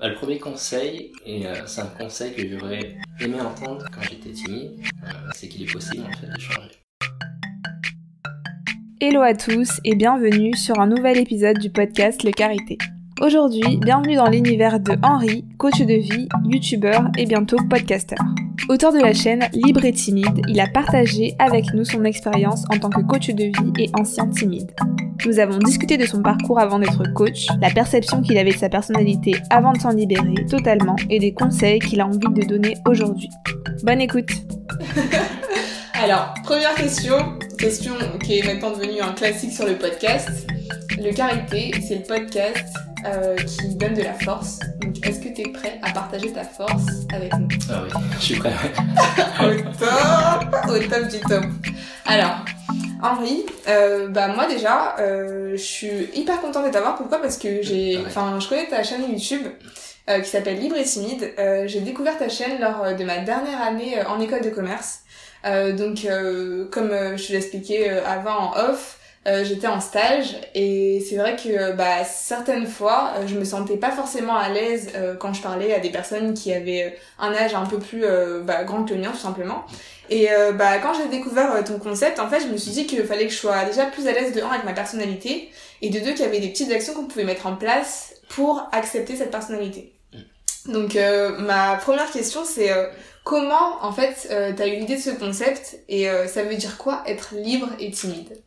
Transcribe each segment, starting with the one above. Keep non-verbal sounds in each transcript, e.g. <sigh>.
bah, Le premier conseil, et euh, c'est un conseil que j'aurais aimé entendre quand j'étais timide, euh, c'est qu'il est possible en fait de changer. Hello à tous et bienvenue sur un nouvel épisode du podcast Le Carité. Aujourd'hui, bienvenue dans l'univers de Henri, coach de vie, youtubeur et bientôt podcasteur. Auteur de la chaîne Libre et Timide, il a partagé avec nous son expérience en tant que coach de vie et ancien timide. Nous avons discuté de son parcours avant d'être coach, la perception qu'il avait de sa personnalité avant de s'en libérer totalement et des conseils qu'il a envie de donner aujourd'hui. Bonne écoute <laughs> Alors, première question, question qui est maintenant devenue un classique sur le podcast. Le Carité, c'est le podcast euh, qui donne de la force. Donc, est-ce que tu es prêt à partager ta force avec nous? Ah oui, je suis prêt. <laughs> Au top Au top du top. Alors, Henri, euh, bah moi déjà, euh, je suis hyper contente de t'avoir. Pourquoi? Parce que j'ai, enfin, je connais ta chaîne YouTube euh, qui s'appelle Libre et Timide. Euh, j'ai découvert ta chaîne lors euh, de ma dernière année euh, en école de commerce. Euh, donc, euh, comme je te l'ai expliqué euh, avant en off, euh, j'étais en stage et c'est vrai que bah, certaines fois, euh, je me sentais pas forcément à l'aise euh, quand je parlais à des personnes qui avaient euh, un âge un peu plus euh, bah, grand que le mien, tout simplement. Et bah, quand j'ai découvert ton concept, en fait, je me suis dit qu'il fallait que je sois déjà plus à l'aise de un avec ma personnalité et de deux qu'il y avait des petites actions qu'on pouvait mettre en place pour accepter cette personnalité. Donc euh, ma première question c'est euh, comment en fait euh, t'as eu l'idée de ce concept et euh, ça veut dire quoi être libre et timide?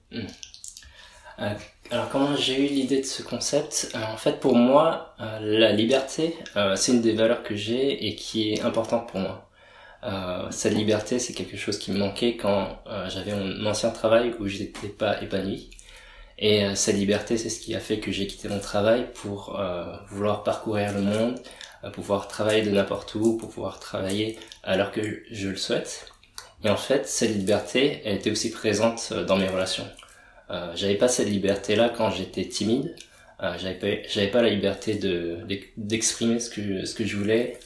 Alors comment j'ai eu l'idée de ce concept? Euh, En fait pour moi, euh, la liberté, euh, c'est une des valeurs que j'ai et qui est importante pour moi. Euh, cette liberté, c'est quelque chose qui me manquait quand euh, j'avais mon ancien travail où je n'étais pas épanoui. Et euh, cette liberté, c'est ce qui a fait que j'ai quitté mon travail pour euh, vouloir parcourir le monde, euh, pouvoir travailler de n'importe où, pour pouvoir travailler alors que je le souhaite. Et en fait, cette liberté, elle était aussi présente euh, dans mes relations. Euh, j'avais pas cette liberté-là quand j'étais timide. Euh, j'avais pas, j'avais pas la liberté de d'exprimer ce que ce que je voulais,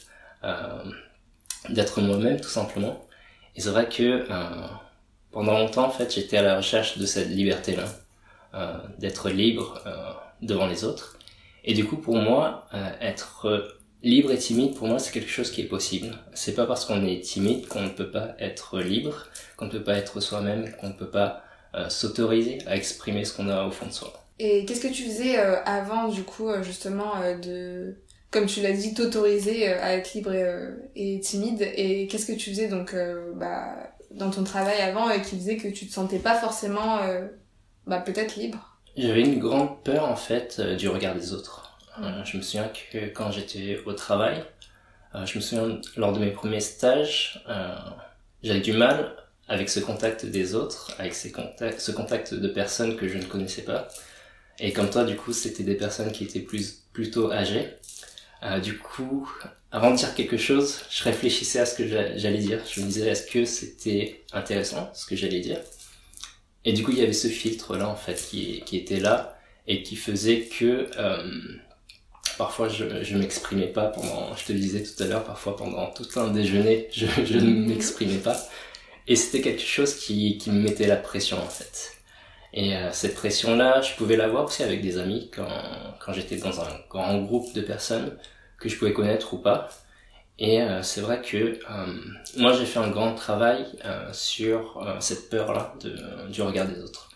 euh, d'être moi-même tout simplement. Et c'est vrai que pendant longtemps, en fait, j'étais à la recherche de cette liberté-là, euh, d'être libre devant les autres. Et du coup, pour moi, être libre et timide, pour moi, c'est quelque chose qui est possible. C'est pas parce qu'on est timide qu'on ne peut pas être libre, qu'on ne peut pas être soi-même, qu'on ne peut pas s'autoriser à exprimer ce qu'on a au fond de soi. Et qu'est-ce que tu faisais euh, avant du coup euh, justement euh, de comme tu l'as dit t'autoriser euh, à être libre et, euh, et timide? Et qu'est-ce que tu faisais donc euh, bah, dans ton travail avant et qui faisait que tu te sentais pas forcément euh, bah, peut-être libre? J'avais une grande peur en fait euh, du regard des autres. Euh, je me souviens que quand j'étais au travail, euh, je me souviens lors de mes premiers stages, euh, j'avais du mal avec ce contact des autres, avec ces contacts, ce contact de personnes que je ne connaissais pas. Et comme toi, du coup, c'était des personnes qui étaient plus plutôt âgées. Euh, du coup, avant de dire quelque chose, je réfléchissais à ce que j'a- j'allais dire. Je me disais, est-ce que c'était intéressant ce que j'allais dire? Et du coup, il y avait ce filtre-là, en fait, qui, était là et qui faisait que euh, parfois je, je m'exprimais pas pendant, je te le disais tout à l'heure, parfois pendant tout un déjeuner, je, je ne m'exprimais pas. Et c'était quelque chose qui, qui me mettait la pression, en fait. Et euh, cette pression-là, je pouvais l'avoir aussi avec des amis quand, quand j'étais dans un grand groupe de personnes que je pouvais connaître ou pas. Et euh, c'est vrai que euh, moi j'ai fait un grand travail euh, sur euh, cette peur-là du regard des autres.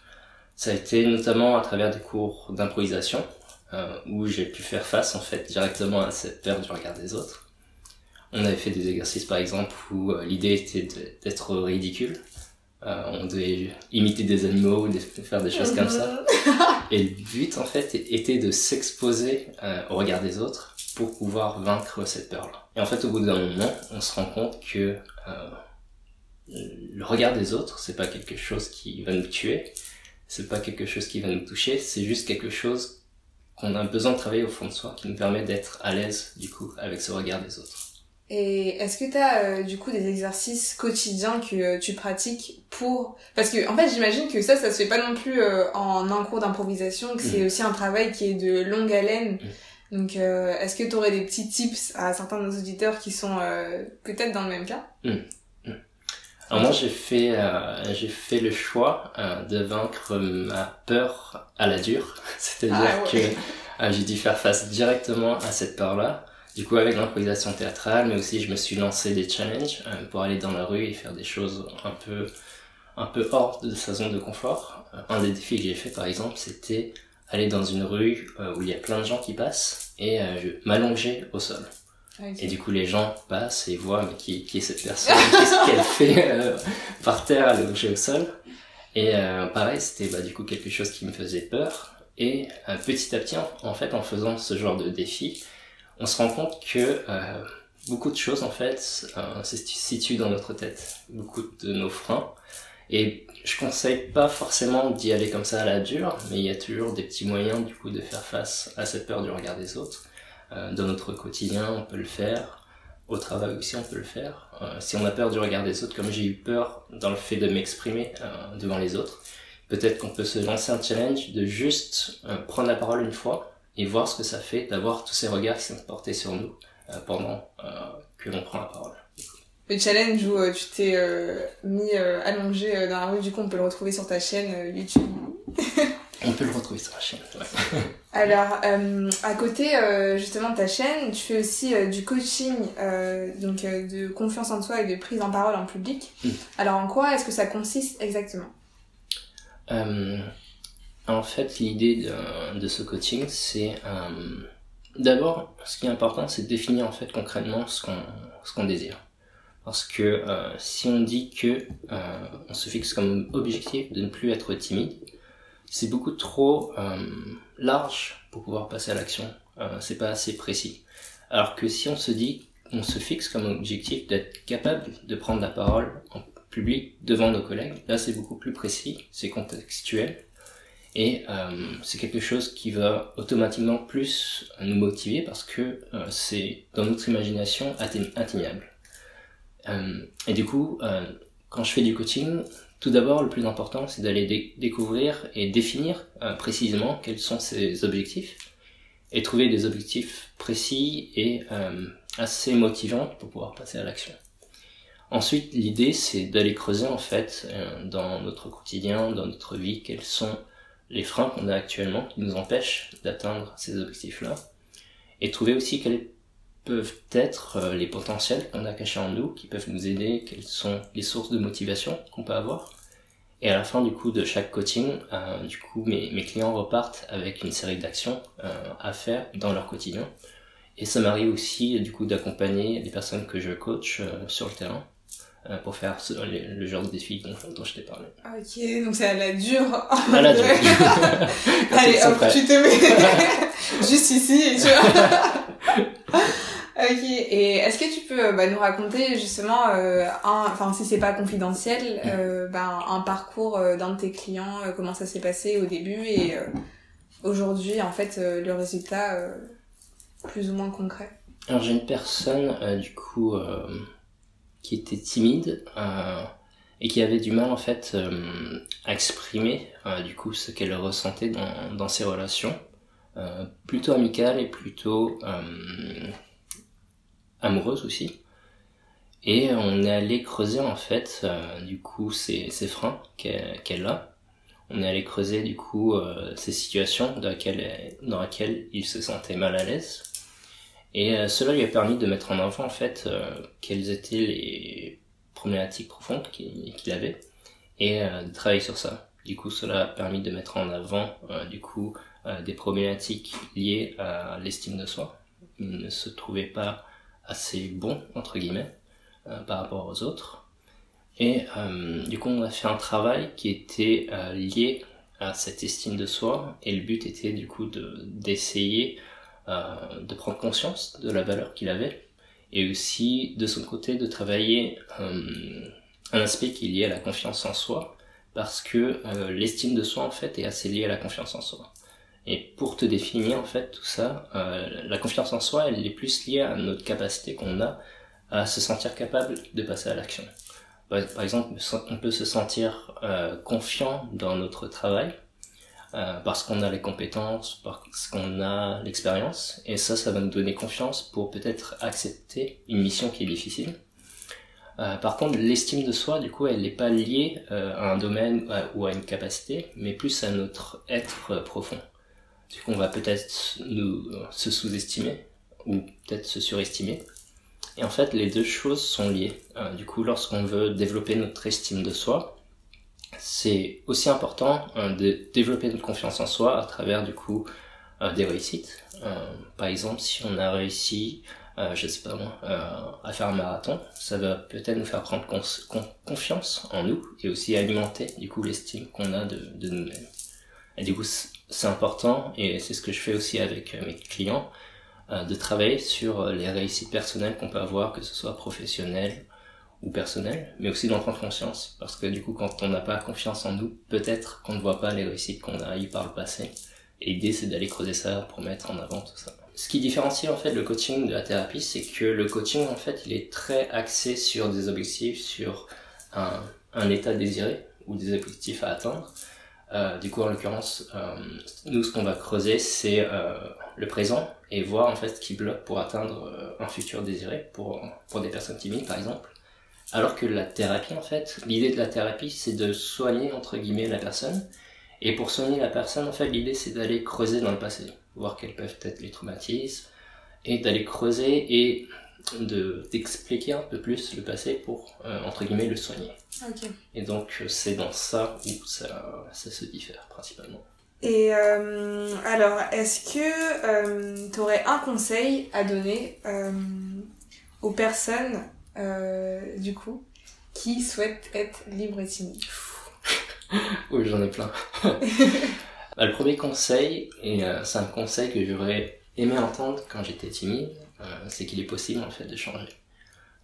Ça a été notamment à travers des cours d'improvisation euh, où j'ai pu faire face en fait directement à cette peur du regard des autres. On avait fait des exercices par exemple où euh, l'idée était de- d'être ridicule. Euh, on devait imiter des animaux des- faire des choses comme ça. <laughs> Et le but, en fait, était de s'exposer euh, au regard des autres pour pouvoir vaincre cette peur-là. Et en fait, au bout d'un moment, on se rend compte que euh, le regard des autres, c'est pas quelque chose qui va nous tuer, c'est pas quelque chose qui va nous toucher, c'est juste quelque chose qu'on a besoin de travailler au fond de soi, qui nous permet d'être à l'aise, du coup, avec ce regard des autres. Et est-ce que tu as du coup des exercices quotidiens que euh, tu pratiques pour parce que en fait j'imagine que ça ça se fait pas non plus euh, en un cours d'improvisation que c'est Mhm. aussi un travail qui est de longue haleine. Donc euh, est-ce que tu aurais des petits tips à certains de nos auditeurs qui sont euh, peut-être dans le même cas? Alors moi j'ai fait euh, j'ai fait le choix euh, de vaincre ma peur à la dure, <laughs> c'est-à-dire Ah ouais. que euh, j'ai dû faire face directement à cette peur-là. Du coup, avec l'improvisation théâtrale, mais aussi je me suis lancé des challenges euh, pour aller dans la rue et faire des choses un peu, un peu hors de sa zone de confort. Euh, un des défis que j'ai fait, par exemple, c'était aller dans une rue euh, où il y a plein de gens qui passent et m'allonger au sol. Ah, et du coup, les gens passent et voient mais qui, qui est cette personne, qu'est-ce qu'elle <laughs> fait par terre allongée au sol. Et pareil, c'était bah, du coup quelque chose qui me faisait peur. Et petit à petit, en fait, en faisant ce genre de défi, on se rend compte que euh, beaucoup de choses en fait euh, se situent dans notre tête, beaucoup de nos freins. Et je conseille pas forcément d'y aller comme ça à la dure, mais il y a toujours des petits moyens du coup de faire face à cette peur du regard des autres. Euh, dans notre quotidien, on peut le faire. Au travail aussi, on peut le faire. Euh, si on a peur du regard des autres, comme j'ai eu peur dans le fait de m'exprimer euh, devant les autres, peut-être qu'on peut se lancer un challenge de juste prendre la parole une fois et voir ce que ça fait d'avoir tous ces regards qui sont portés sur nous euh, pendant euh, que l'on prend la parole. Le challenge où euh, tu t'es mis allongé dans la rue, du coup on peut le retrouver sur ta chaîne YouTube. <laughs> on peut le retrouver sur la chaîne, ouais. <laughs> Alors, à côté justement de ta chaîne, tu fais aussi du coaching, donc de confiance en soi et de prise en parole en public. Hmm. Alors, en quoi est-ce que ça consiste exactement? En fait, l'idée de, ce coaching, c'est euh, d'abord, ce qui est important, c'est de définir en fait concrètement ce qu'on désire. Parce que euh, si on dit que euh, on se fixe comme objectif de ne plus être timide, c'est beaucoup trop large pour pouvoir passer à l'action. c'est pas assez précis. Alors que si on se dit, on se fixe comme objectif d'être capable de prendre la parole en public devant nos collègues, là c'est beaucoup plus précis, c'est contextuel et euh, c'est quelque chose qui va automatiquement plus nous motiver parce que euh, c'est dans notre imagination atteignable. Euh, et du coup, euh, quand je fais du coaching, tout d'abord, le plus important, c'est d'aller découvrir et définir euh, précisément quels sont ces objectifs et trouver des objectifs précis et assez motivants pour pouvoir passer à l'action. Ensuite, l'idée, c'est d'aller creuser en fait dans notre quotidien, dans notre vie, quels sont les freins qu'on a actuellement qui nous empêchent d'atteindre ces objectifs-là, et trouver aussi quels peuvent être euh, les potentiels qu'on a cachés en nous, qui peuvent nous aider, quelles sont les sources de motivation qu'on peut avoir. Et à la fin du coup de chaque coaching, euh, du coup mes, clients repartent avec une série d'actions euh, à faire dans leur quotidien. Et ça m'arrive aussi du coup d'accompagner les personnes que je coach sur le terrain pour faire le, genre de défi dont, dont je t'ai parlé. Ah, ok, donc c'est à la dure. À la dure. Allez, hop, tu te mets <laughs> juste ici et tu vois. <laughs> ok, et est-ce que tu peux bah, nous raconter justement, euh, un, enfin si c'est pas confidentiel, mm. euh, bah, un parcours euh, d'un de tes clients, euh, comment ça s'est passé au début et aujourd'hui en fait le résultat plus ou moins concret? Alors j'ai une personne du coup qui était timide euh, et qui avait du mal en fait euh, à exprimer euh, du coup ce qu'elle ressentait dans, dans ses relations, plutôt amicales et plutôt amoureuses aussi. Et on est allé creuser en fait du coup ces, ces freins qu'elle a. On est allé creuser du coup ces situations dans lesquelles, dans lesquelles il se sentait mal à l'aise et euh, cela lui a permis de mettre en avant en fait euh, quelles étaient les problématiques profondes qu'il avait et euh, de travailler sur ça. Du coup, cela a permis de mettre en avant du coup des problématiques liées à l'estime de soi. Il ne se trouvait pas assez bon entre guillemets par rapport aux autres. Et du coup, on a fait un travail qui était lié à cette estime de soi et le but était du coup d'essayer euh, de prendre conscience de la valeur qu'il avait et aussi de son côté de travailler euh, un aspect qui est lié à la confiance en soi parce que euh, l'estime de soi en fait est assez liée à la confiance en soi. Et pour te définir en fait tout ça, la confiance en soi elle est plus liée à notre capacité qu'on a à se sentir capable de passer à l'action. Par exemple, on peut se sentir confiant dans notre travail, euh, parce qu'on a les compétences, parce qu'on a l'expérience, et ça, ça va nous donner confiance pour peut-être accepter une mission qui est difficile. Euh, par contre, l'estime de soi, du coup, elle n'est pas liée euh, à un domaine ou à une capacité, mais plus à notre être profond. Du coup, on va peut-être nous se sous-estimer, ou peut-être se surestimer. Et en fait, les deux choses sont liées. Du coup, lorsqu'on veut développer notre estime de soi, c'est aussi important euh, de développer notre confiance en soi à travers du coup euh, des réussites. par exemple, si on a réussi, je sais pas moi, à faire un marathon, ça va peut-être nous faire prendre confiance en nous et aussi alimenter du coup l'estime qu'on a de, nous-mêmes. Et du coup, c'est important et c'est ce que je fais aussi avec mes clients euh, de travailler sur euh, les réussites personnelles qu'on peut avoir, que ce soit professionnelles ou personnelles, mais aussi d'en prendre conscience. Parce que du coup, quand on n'a pas confiance en nous, peut-être qu'on ne voit pas les réussites qu'on a eues par le passé. Et l'idée, c'est d'aller creuser ça pour mettre en avant tout ça. Ce qui différencie en fait le coaching de la thérapie, c'est que le coaching, en fait, il est très axé sur des objectifs, sur un, un état désiré ou des objectifs à atteindre. Euh, du coup, en l'occurrence, euh, nous, ce qu'on va creuser, c'est euh, le présent et voir en fait ce qui bloque pour atteindre euh, un futur désiré pour, pour des personnes timides, par exemple. Alors que la thérapie, en fait, l'idée de la thérapie, c'est de soigner, entre guillemets, la personne. Et pour soigner la personne, en fait, l'idée, c'est d'aller creuser dans le passé, voir quels peuvent être les traumatismes, et d'aller creuser et de d'expliquer un peu plus le passé pour euh, entre guillemets le soigner. Et donc c'est dans ça où ça, ça se diffère principalement. Et euh, alors, est-ce que euh, tu aurais un conseil à donner aux personnes, du coup, qui souhaitent être libres et timides Oui, j'en ai plein. <laughs> Bah, le premier conseil, et c'est un conseil que j'aurais aimé entendre quand j'étais timide, euh, c'est qu'il est possible en fait de changer.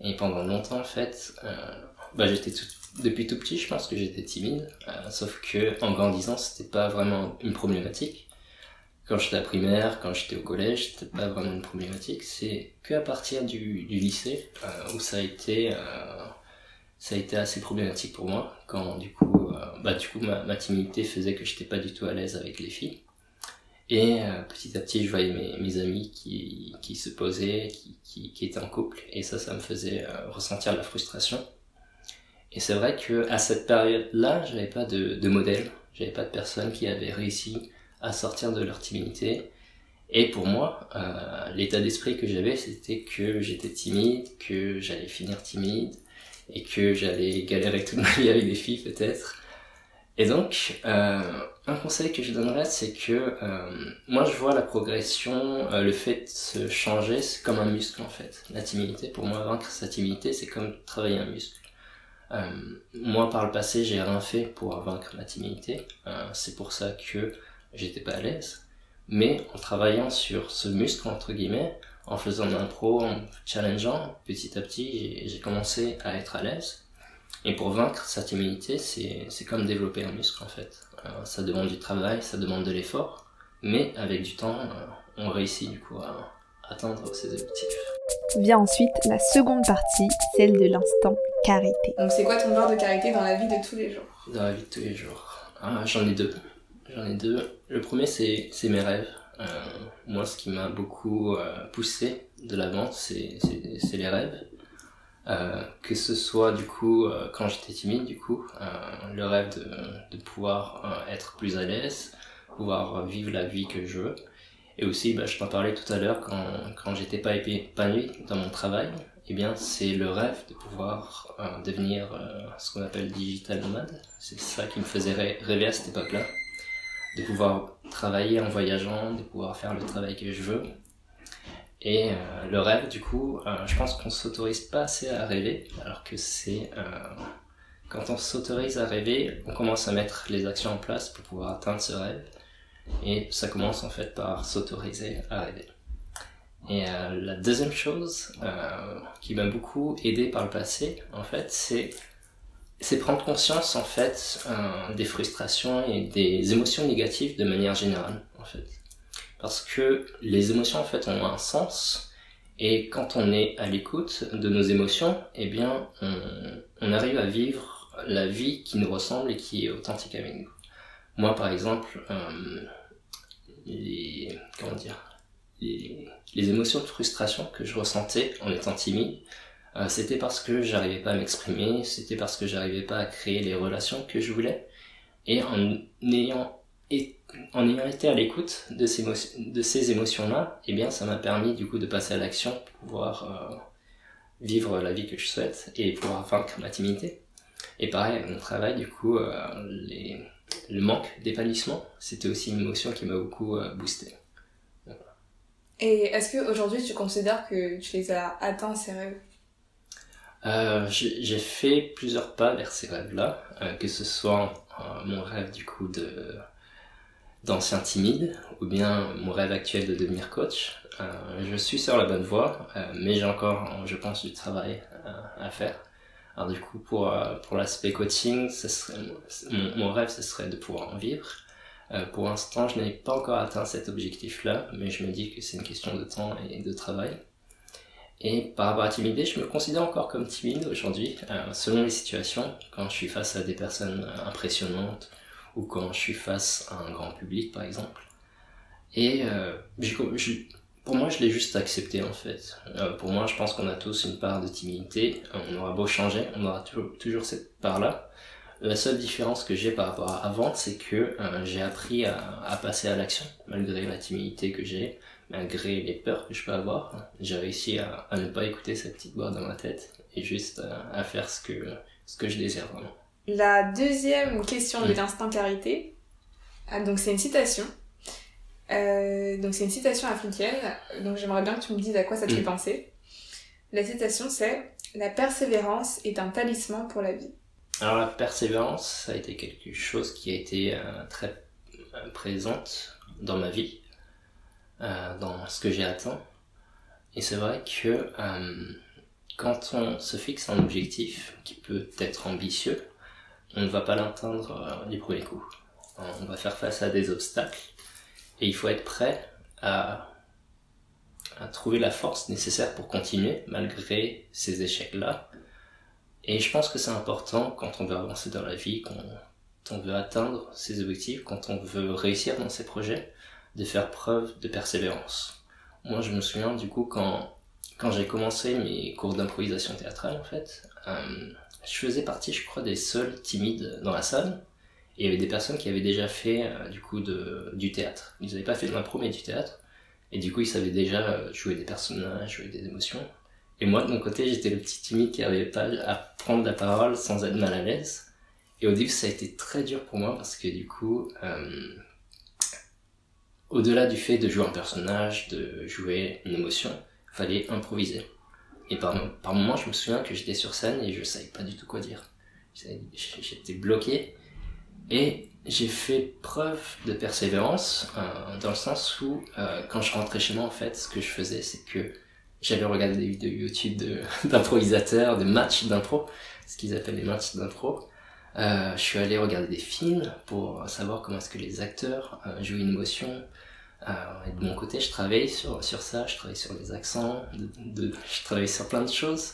Et pendant longtemps en fait, euh, bah, j'étais depuis tout petit, je pense que j'étais timide, euh, sauf que en grandissant, c'était pas vraiment une problématique. Quand j'étais à primaire, quand j'étais au collège, c'était pas vraiment une problématique. C'est que à partir du, lycée où ça a été ça a été assez problématique pour moi quand du coup bah du coup ma, timidité faisait que j'étais pas du tout à l'aise avec les filles et euh, petit à petit, je voyais mes, amis qui, qui se posaient, qui, qui, étaient en couple, et ça, ça me faisait euh, ressentir la frustration. Et c'est vrai que à cette période-là, j'avais pas de, de modèle, j'avais pas de personne qui avait réussi à sortir de leur timidité. Et pour moi, euh, l'état d'esprit que j'avais, c'était que j'étais timide, que j'allais finir timide, et que j'allais galérer toute ma vie avec des filles peut-être. Et donc, euh, un conseil que je donnerais, c'est que euh, moi je vois la progression, le fait de se changer, c'est comme un muscle en fait. La timidité, pour moi, vaincre sa timidité, c'est comme travailler un muscle. Moi, par le passé, j'ai rien fait pour vaincre ma timidité. C'est pour ça que j'étais pas à l'aise. Mais en travaillant sur ce muscle, entre guillemets, en faisant de l'impro, en challengeant, petit à petit, j'ai commencé à être à l'aise. Et pour vaincre sa timidité, c'est comme développer un muscle en fait. Euh, ça demande du travail, ça demande de l'effort, mais avec du temps, euh, on réussit du coup à atteindre ses objectifs. Vient ensuite la seconde partie, celle de l'instant carité. Donc c'est quoi ton genre de carité dans la vie de tous les jours? Dans la vie de tous les jours. Ah, j'en ai deux. J'en ai deux. Le premier c'est mes rêves. Euh, moi ce qui m'a beaucoup euh, poussé de l'avant c'est les rêves. Euh, que ce soit du coup quand j'étais timide du coup le rêve de, pouvoir être plus à l'aise pouvoir vivre la vie que je veux et aussi bah, je t'en parlais tout à l'heure quand, quand j'étais pas épanoui dans mon travail eh bien c'est le rêve de pouvoir devenir ce qu'on appelle digital nomade c'est ça qui me faisait rêver à cette époque là de pouvoir travailler en voyageant de pouvoir faire le travail que je veux et euh, le rêve, du coup, euh, je pense qu'on s'autorise pas assez à rêver, alors que c'est euh, quand on s'autorise à rêver, on commence à mettre les actions en place pour pouvoir atteindre ce rêve. Et ça commence en fait par s'autoriser à rêver. Et la deuxième chose qui m'a beaucoup aidé par le passé, en fait, c'est c'est prendre conscience en fait des frustrations et des émotions négatives de manière générale, en fait parce que les émotions en fait ont un sens et quand on est à l'écoute de nos émotions, eh bien on, arrive à vivre la vie qui nous ressemble et qui est authentique avec nous. Moi par exemple, euh, les comment dire les, émotions de frustration que je ressentais en étant timide, euh, c'était parce que j'arrivais pas à m'exprimer, c'était parce que j'arrivais pas à créer les relations que je voulais et en ayant en ayant été à l'écoute de ces, de ces émotions-là, eh bien, ça m'a permis du coup de passer à l'action pour pouvoir euh, vivre la vie que je souhaite et pouvoir vaincre ma timidité. Et pareil, mon travail, du coup, euh, le manque d'épanouissement, c'était aussi une émotion qui m'a beaucoup boosté. Et est-ce qu'aujourd'hui tu considères que tu les as atteints ces rêves? Euh, J'ai fait plusieurs pas vers ces rêves-là, euh, que ce soit euh, mon rêve du coup de d'ancien timide ou bien mon rêve actuel de devenir coach. Euh, je suis sur la bonne voie, mais j'ai encore, je pense, du travail à faire. Alors du coup, pour, pour l'aspect coaching, ce serait, mon, mon, rêve, ce serait de pouvoir en vivre. Euh, pour l'instant, je n'ai pas encore atteint cet objectif-là, mais je me dis que c'est une question de temps et de travail. Et par rapport à timidité, je me considère encore comme timide aujourd'hui, euh, selon les situations, quand je suis face à des personnes impressionnantes ou quand je suis face à un grand public par exemple. Et euh, pour moi, je l'ai juste accepté en fait. Euh, pour moi, je pense qu'on a tous une part de timidité. On aura beau changer, on aura toujours, cette part-là. La seule différence que j'ai par rapport à avant, c'est que euh, j'ai appris à, passer à l'action, malgré la timidité que j'ai, malgré les peurs que je peux avoir. J'ai réussi à, à, ne pas écouter cette petite voix dans ma tête et juste à, à, faire ce que, ce que je désire vraiment. La deuxième question de l'instant carité, ah, donc c'est une citation. Euh, donc c'est une citation africaine, donc j'aimerais bien que tu me dises à quoi ça te fait penser. La citation c'est La persévérance est un talisman pour la vie. Alors la persévérance, ça a été quelque chose qui a été euh, très euh, présente dans ma vie, euh, dans ce que j'ai atteint. Et c'est vrai que euh, quand on se fixe un objectif qui peut être ambitieux, on ne va pas l'atteindre du premier coup. On va faire face à des obstacles et il faut être prêt à, à trouver la force nécessaire pour continuer malgré ces échecs-là et je pense que c'est important quand on veut avancer dans la vie, quand on veut atteindre ses objectifs, quand on veut réussir dans ses projets, de faire preuve de persévérance. Moi, je me souviens du coup quand quand j'ai commencé mes cours d'improvisation théâtrale en fait, euh, je faisais partie, je crois, des seuls timides dans la salle. Et il y avait des personnes qui avaient déjà fait euh, du coup du théâtre. Ils n'avaient pas fait de l'impro mais du théâtre. Et du coup, ils savaient déjà jouer des personnages, jouer des émotions. Et moi, de mon côté, j'étais le petit timide qui avait pas à prendre la parole sans être mal à l'aise. Et au début, ça a été très dur pour moi parce que du coup, euh, au-delà du fait de jouer un personnage, de jouer une émotion, fallait improviser. Et par, par moments, je me souviens que j'étais sur scène et je savais pas du tout quoi dire. J'étais bloqué. Et j'ai fait preuve de persévérance euh, dans le sens où, euh, quand je rentrais chez moi, en fait, ce que je faisais, c'est que j'avais regardé des vidéos YouTube <laughs> d'improvisateurs, de, des matchs d'impro, ce qu'ils appellent les matchs d'impro. Euh, je suis allé regarder des films pour savoir comment est-ce que les acteurs euh, jouent une émotion. Euh, et de mon côté, je travaillais sur, sur ça, je travaillais sur les accents, je travaillais sur plein de choses.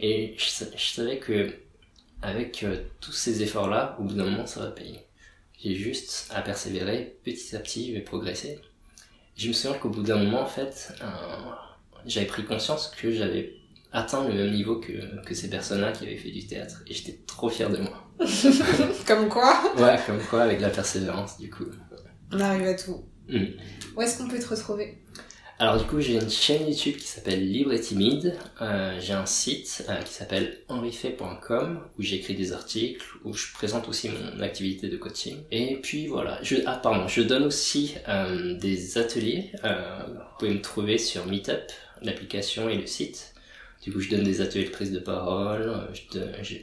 Et je, savais que avec tous ces efforts-là, au bout d'un moment, ça va payer. J'ai juste à persévérer, petit à petit, je vais progresser. Je me souviens qu'au bout d'un moment, en fait, j'avais pris conscience que j'avais atteint le même niveau que, que ces personnes-là qui avaient fait du théâtre. Et j'étais trop fier de moi. <laughs> comme quoi Ouais, comme quoi, avec la persévérance, du coup. On arrive à tout. Mm. Où est-ce qu'on peut te retrouver? Alors du coup, j'ai une chaîne YouTube qui s'appelle Libre et Timide. Euh, j'ai un site euh, qui s'appelle henrifait.com où j'écris des articles, où je présente aussi mon activité de coaching. Et puis voilà, je, ah pardon, je donne aussi euh, des ateliers. Vous pouvez me trouver sur Meetup, l'application et le site. Du coup, je donne des ateliers de prise de parole.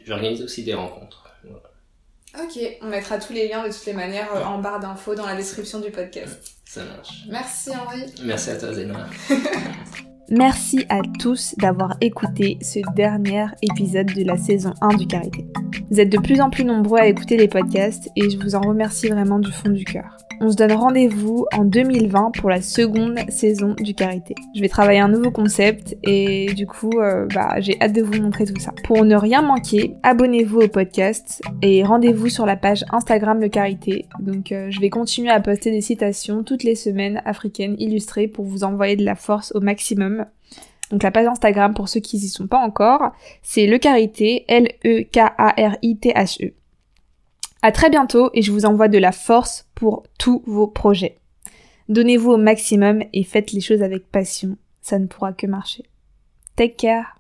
J'organise aussi des rencontres. Voilà. Ok, on mettra tous les liens de toutes les manières euh, en barre d'infos dans la description du podcast. Ça marche. Merci Henri. Merci à toi Zéna. <laughs> Merci à tous d'avoir écouté ce dernier épisode de la saison 1 du Carité. Vous êtes de plus en plus nombreux à écouter les podcasts et je vous en remercie vraiment du fond du cœur. On se donne rendez-vous en 2020 pour la seconde saison du Carité. Je vais travailler un nouveau concept et du coup, euh, bah, j'ai hâte de vous montrer tout ça. Pour ne rien manquer, abonnez-vous au podcast et rendez-vous sur la page Instagram Le Carité. Donc, euh, je vais continuer à poster des citations toutes les semaines africaines illustrées pour vous envoyer de la force au maximum. Donc la page Instagram pour ceux qui n'y sont pas encore, c'est le Carité, L-E-K-A-R-I-T-H-E. À très bientôt et je vous envoie de la force pour tous vos projets. Donnez-vous au maximum et faites les choses avec passion. Ça ne pourra que marcher. Take care.